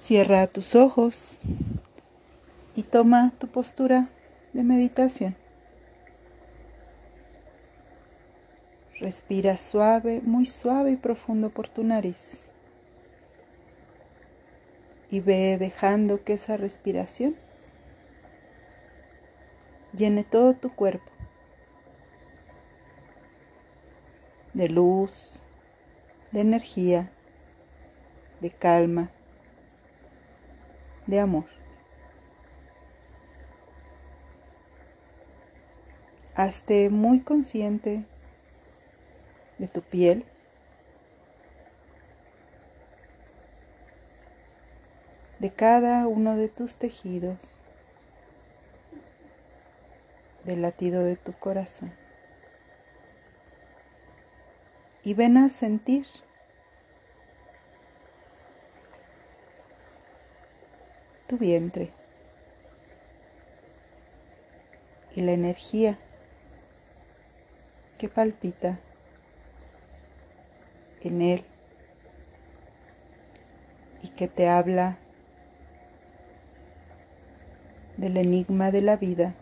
Cierra tus ojos y toma tu postura de meditación. Respira suave, muy suave y profundo por tu nariz. Y ve dejando que esa respiración llene todo tu cuerpo de luz, de energía, de calma, de amor. Hazte muy consciente de tu piel, de cada uno de tus tejidos, del latido de tu corazón. Y ven a sentir tu vientre. Y la energía que palpita en él y que te habla del enigma de la vida,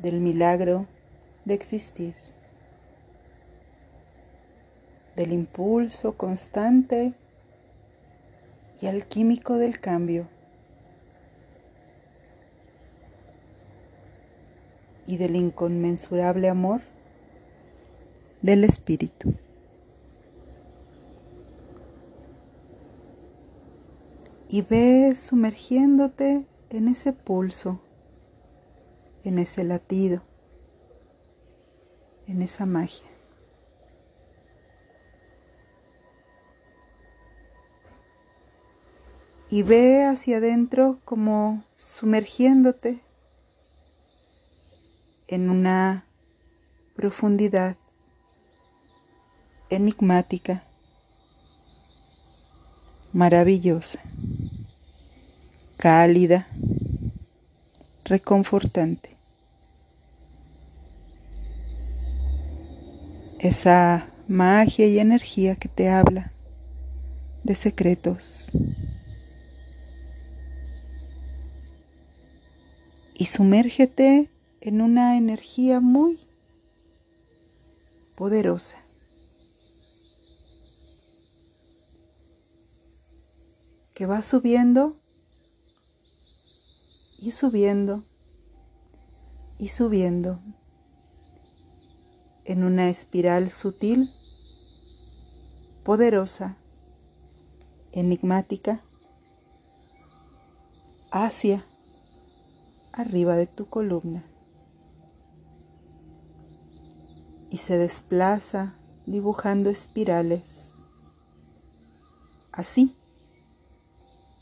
del milagro de existir, del impulso constante y alquímico del cambio. y del inconmensurable amor del Espíritu. Y ve sumergiéndote en ese pulso, en ese latido, en esa magia. Y ve hacia adentro como sumergiéndote en una profundidad enigmática, maravillosa, cálida, reconfortante. Esa magia y energía que te habla de secretos. Y sumérgete en una energía muy poderosa. que va subiendo y subiendo y subiendo en una espiral sutil, poderosa, enigmática, hacia arriba de tu columna. y se desplaza dibujando espirales. Así,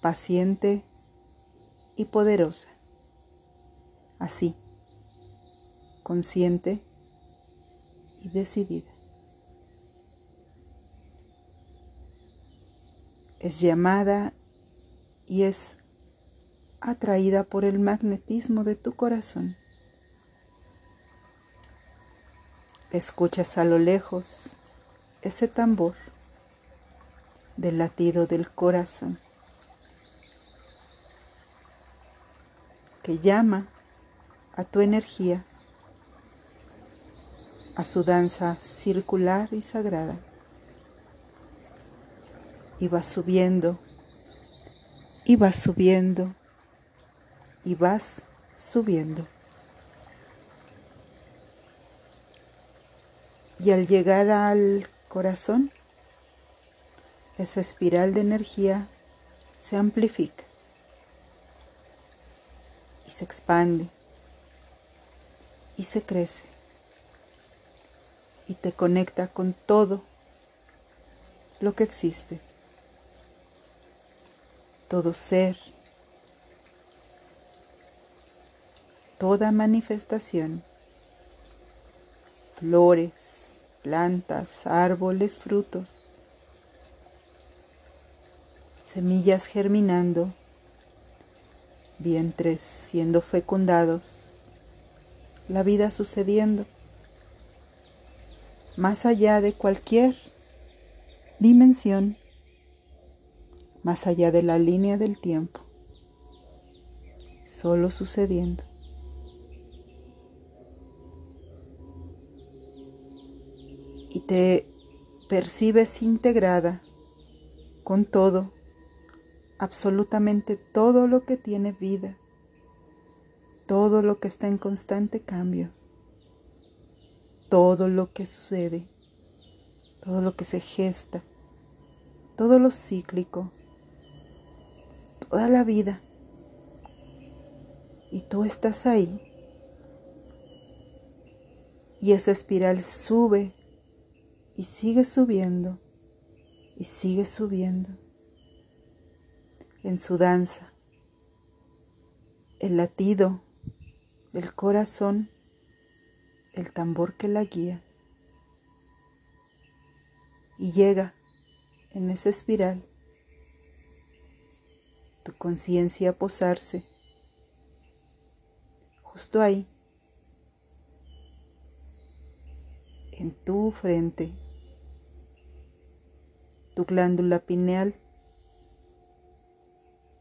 paciente y poderosa. Así, consciente y decidida. Es llamada y es atraída por el magnetismo de tu corazón. Escuchas a lo lejos ese tambor del latido del corazón que llama a tu energía a su danza circular y sagrada. Y vas subiendo, y vas subiendo, y vas subiendo. Y al llegar al corazón, esa espiral de energía se amplifica y se expande y se crece y te conecta con todo lo que existe, todo ser, toda manifestación, flores, plantas, árboles, frutos, semillas germinando, vientres siendo fecundados, la vida sucediendo, más allá de cualquier dimensión. Más allá de la línea del tiempo, solo sucediendo. Te percibes integrada con todo, absolutamente todo lo que tiene vida, todo lo que está en constante cambio, todo lo que sucede, todo lo que se gesta, todo lo cíclico, toda la vida. Y tú estás ahí. Y esa espiral sube y sigue subiendo y sigue subiendo en su danza. El latido, el corazón, el tambor que la guía. Y llega en esa espiral tu conciencia a posarse justo ahí, en tu frente tu glándula pineal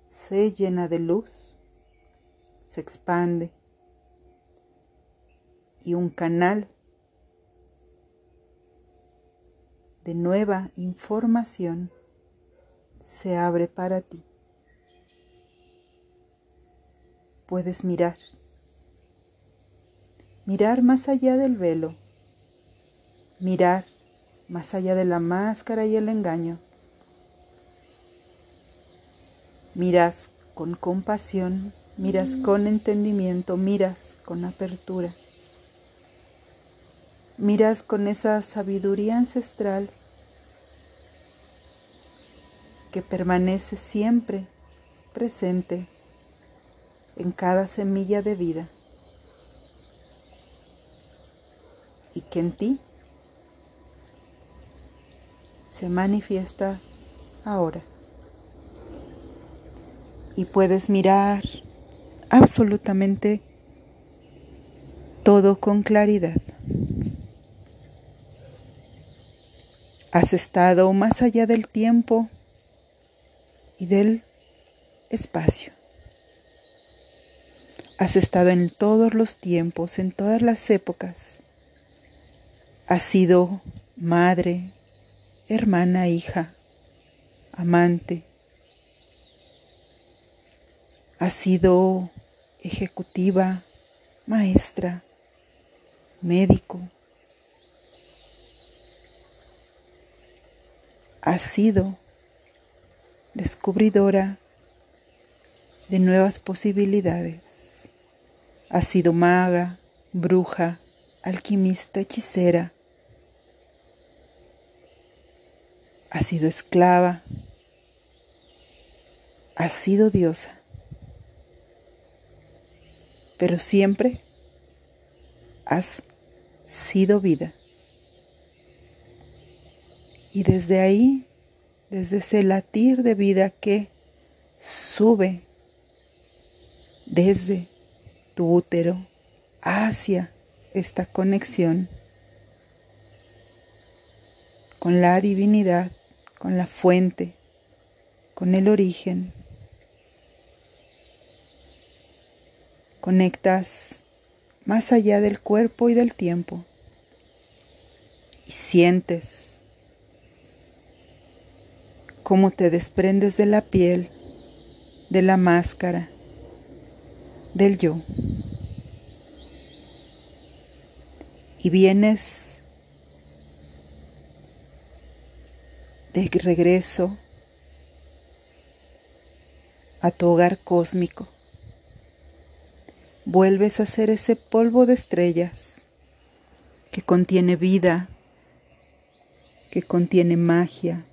se llena de luz, se expande y un canal de nueva información se abre para ti. Puedes mirar, mirar más allá del velo, mirar más allá de la máscara y el engaño. Miras con compasión, miras con entendimiento, miras con apertura. Miras con esa sabiduría ancestral que permanece siempre presente en cada semilla de vida y que en ti se manifiesta ahora. Y puedes mirar absolutamente todo con claridad. Has estado más allá del tiempo y del espacio. Has estado en todos los tiempos, en todas las épocas. Has sido madre, hermana, hija, amante. Ha sido ejecutiva, maestra, médico. Ha sido descubridora de nuevas posibilidades. Ha sido maga, bruja, alquimista, hechicera, Ha sido esclava, Ha sido diosa, pero siempre has sido vida. Y desde ahí, desde ese latir de vida que sube desde tu útero hacia esta conexión con la divinidad, con la fuente, con el origen. Conectas más allá del cuerpo y del tiempo y sientes cómo te desprendes de la piel, de la máscara, del yo. Y vienes de regreso a tu hogar cósmico. Vuelves a ser ese polvo de estrellas que contiene vida, que contiene magia,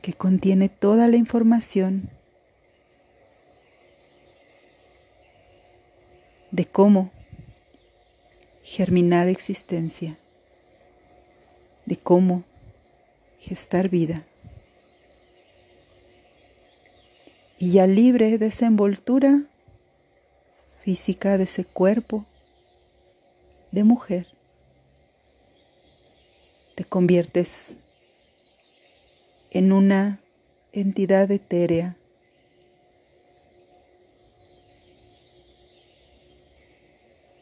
que contiene toda la información de cómo germinar existencia, de cómo gestar vida. Y ya libre de esa envoltura física de ese cuerpo de mujer, te conviertes en una entidad etérea.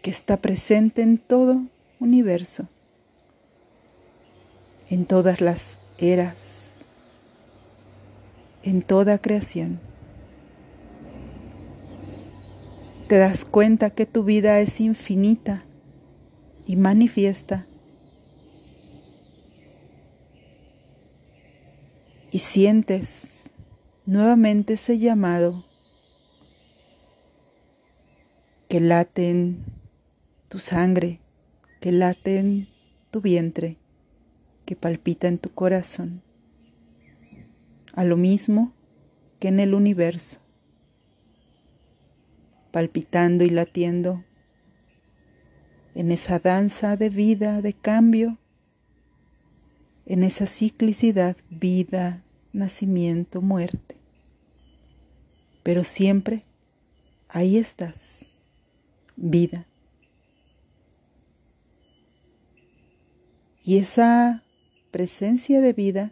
que está presente en todo universo, en todas las eras, en toda creación. Te das cuenta que tu vida es infinita y manifiesta y sientes nuevamente ese llamado que late en tu sangre, que late en tu vientre, que palpita en tu corazón, a lo mismo que en el universo, palpitando y latiendo en esa danza de vida, de cambio, en esa ciclicidad, vida, nacimiento, muerte. Pero siempre ahí estás, vida. Y esa presencia de vida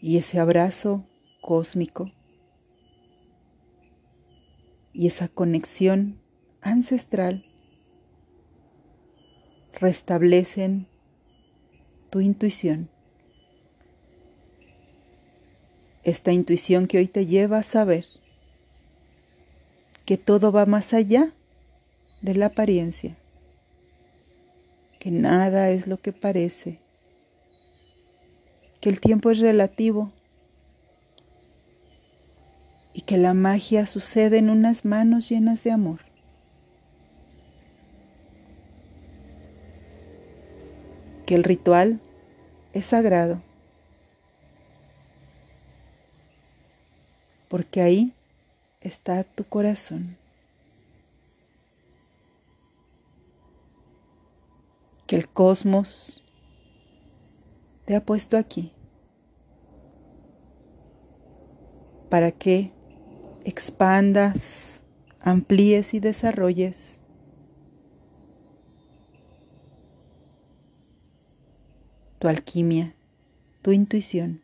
y ese abrazo cósmico y esa conexión ancestral restablecen tu intuición. esta intuición que hoy te lleva a saber que todo va más allá de la apariencia, que nada es lo que parece, que el tiempo es relativo y que la magia sucede en unas manos llenas de amor. Que el ritual es sagrado porque ahí está tu corazón. Que el cosmos te ha puesto aquí. Para que expandas, amplíes y desarrolles tu alquimia, tu intuición.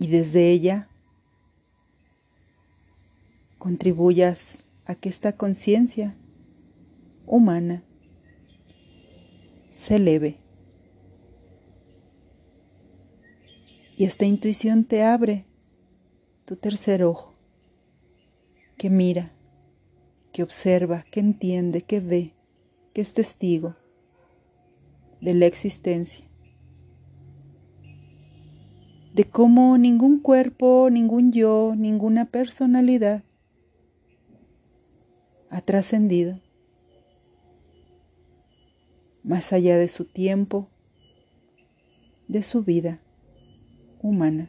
Y desde ella contribuyas a que esta conciencia humana se eleve. Y esta intuición te abre tu tercer ojo, que mira, que observa, que entiende, que ve, que es testigo de la existencia de cómo ningún cuerpo, ningún yo, ninguna personalidad ha trascendido más allá de su tiempo, de su vida humana.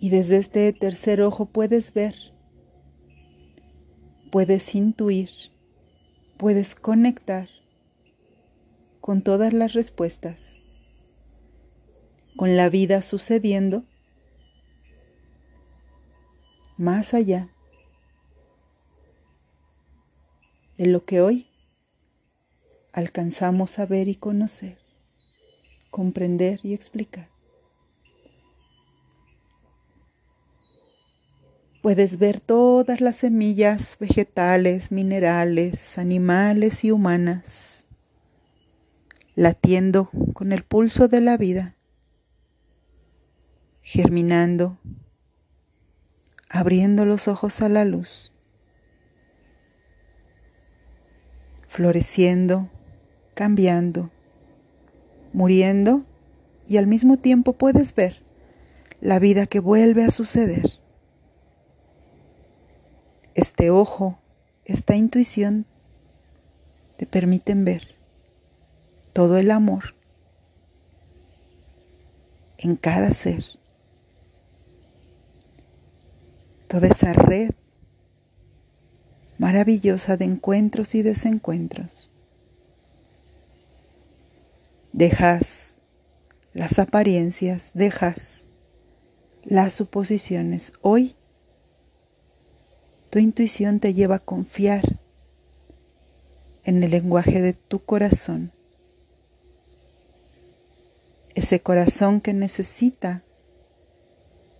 Y desde este tercer ojo puedes ver, puedes intuir, puedes conectar con todas las respuestas con la vida sucediendo más allá de lo que hoy alcanzamos a ver y conocer, comprender y explicar. Puedes ver todas las semillas vegetales, minerales, animales y humanas latiendo con el pulso de la vida germinando, abriendo los ojos a la luz, floreciendo, cambiando, muriendo y al mismo tiempo puedes ver la vida que vuelve a suceder. Este ojo, esta intuición te permiten ver todo el amor en cada ser. toda esa red maravillosa de encuentros y desencuentros. Dejas las apariencias, dejas las suposiciones. Hoy tu intuición te lleva a confiar en el lenguaje de tu corazón ese corazón que necesita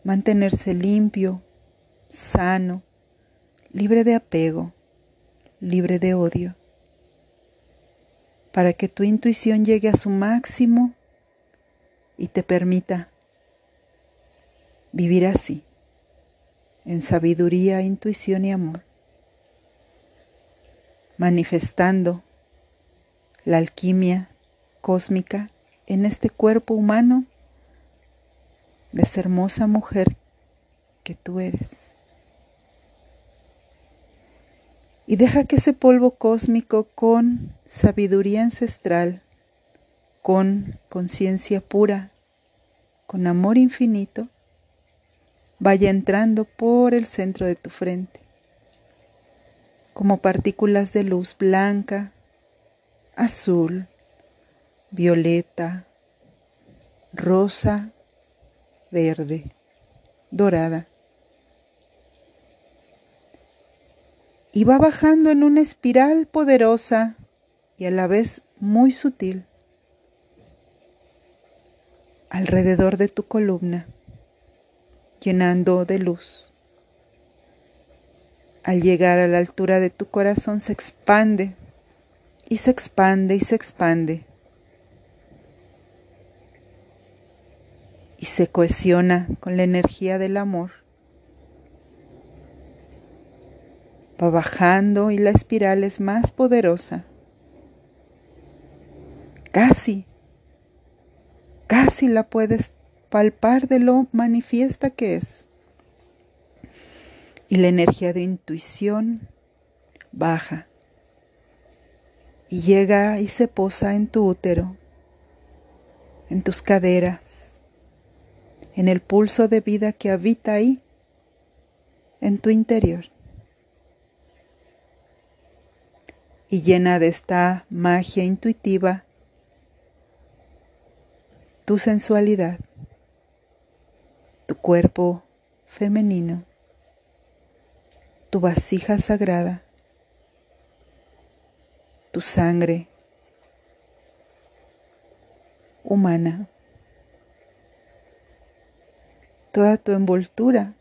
mantenerse limpio, sano, libre de apego, libre de odio, para que tu intuición llegue a su máximo y te permita vivir así, en sabiduría, intuición y amor, manifestando la alquimia cósmica en este cuerpo humano de esa hermosa mujer que tú eres. Y deja que ese polvo cósmico con sabiduría ancestral, con conciencia pura, con amor infinito, vaya entrando por el centro de tu frente, como partículas de luz blanca, azul, violeta, rosa, verde, dorada. Y va bajando en una espiral poderosa y a la vez muy sutil alrededor de tu columna, llenando de luz. Al llegar a la altura de tu corazón se expande y se expande y se expande y se cohesiona con la energía del amor. Va bajando y la espiral es más poderosa. Casi, casi la puedes palpar de lo manifiesta que es. Y la energía de intuición baja y llega y se posa en tu útero, en tus caderas, en el pulso de vida que habita ahí, en tu interior. Y llena de esta magia intuitiva tu sensualidad, tu cuerpo femenino, tu vasija sagrada, tu sangre humana toda tu envoltura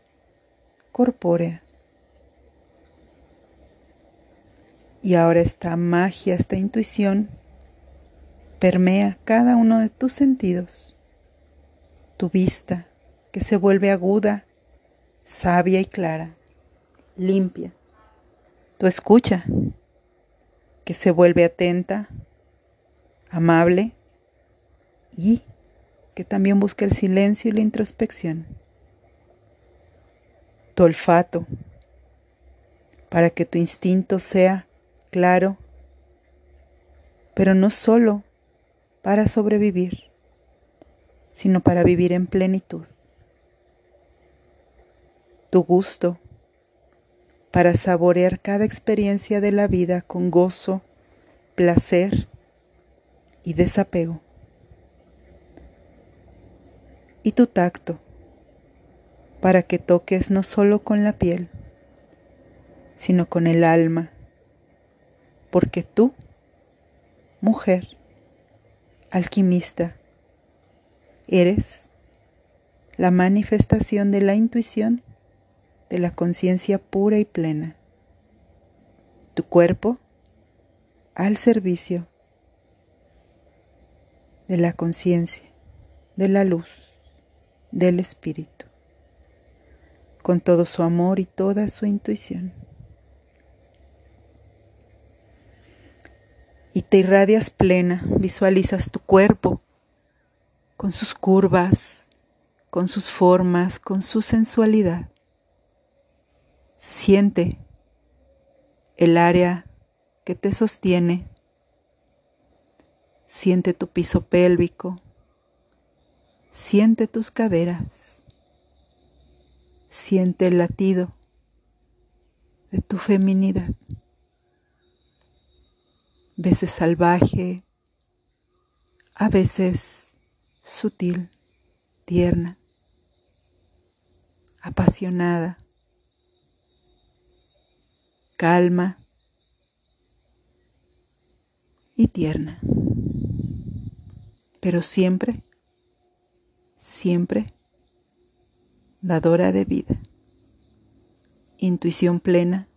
corpórea. Y ahora esta magia, esta intuición permea cada uno de tus sentidos. Tu vista, que se vuelve aguda, sabia y clara, limpia. Tu escucha, que se vuelve atenta, amable y que también busca el silencio y la introspección tu olfato, para que tu instinto sea claro, pero no solo para sobrevivir, sino para vivir en plenitud. Tu gusto, para saborear cada experiencia de la vida con gozo, placer y desapego. Y tu tacto, para que toques no solo con la piel, sino con el alma, porque tú, mujer, alquimista, eres la manifestación de la intuición de la conciencia pura y plena. Tu cuerpo al servicio de la conciencia, de la luz, del espíritu con todo su amor y toda su intuición. Y te irradias plena, visualizas tu cuerpo con sus curvas, con sus formas, con su sensualidad. Siente el área que te sostiene. Siente tu piso pélvico. Siente tus caderas. Siente el latido de tu feminidad. Veces salvaje, a veces sutil, tierna, apasionada, calma y tierna, pero siempre siempre dadora de vida, intuición plena,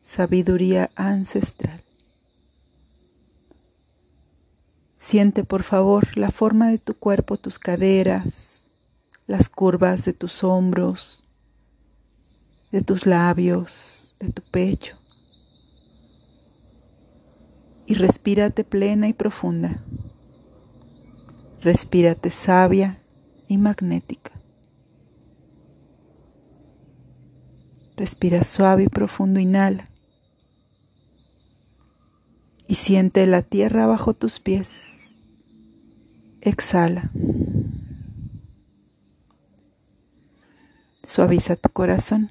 sabiduría ancestral. Siente por favor la forma de tu cuerpo, tus caderas, las curvas de tus hombros, de tus labios, de tu pecho. Y respírate plena y profunda. Respírate sabia y magnética. Respira suave y profundo, inhala. Y siente la tierra bajo tus pies. Exhala. Suaviza tu corazón.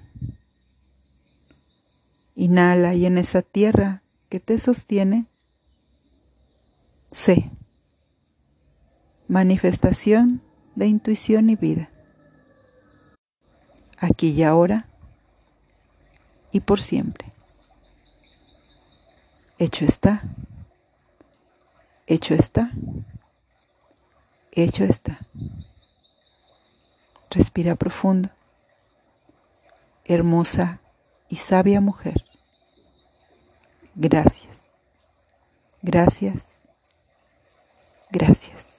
Inhala y en esa tierra que te sostiene, sé manifestación de intuición y vida. Aquí y ahora y por siempre. Hecho está. Hecho está. Hecho está. Respira profundo. Hermosa y sabia mujer. Gracias. Gracias. Gracias.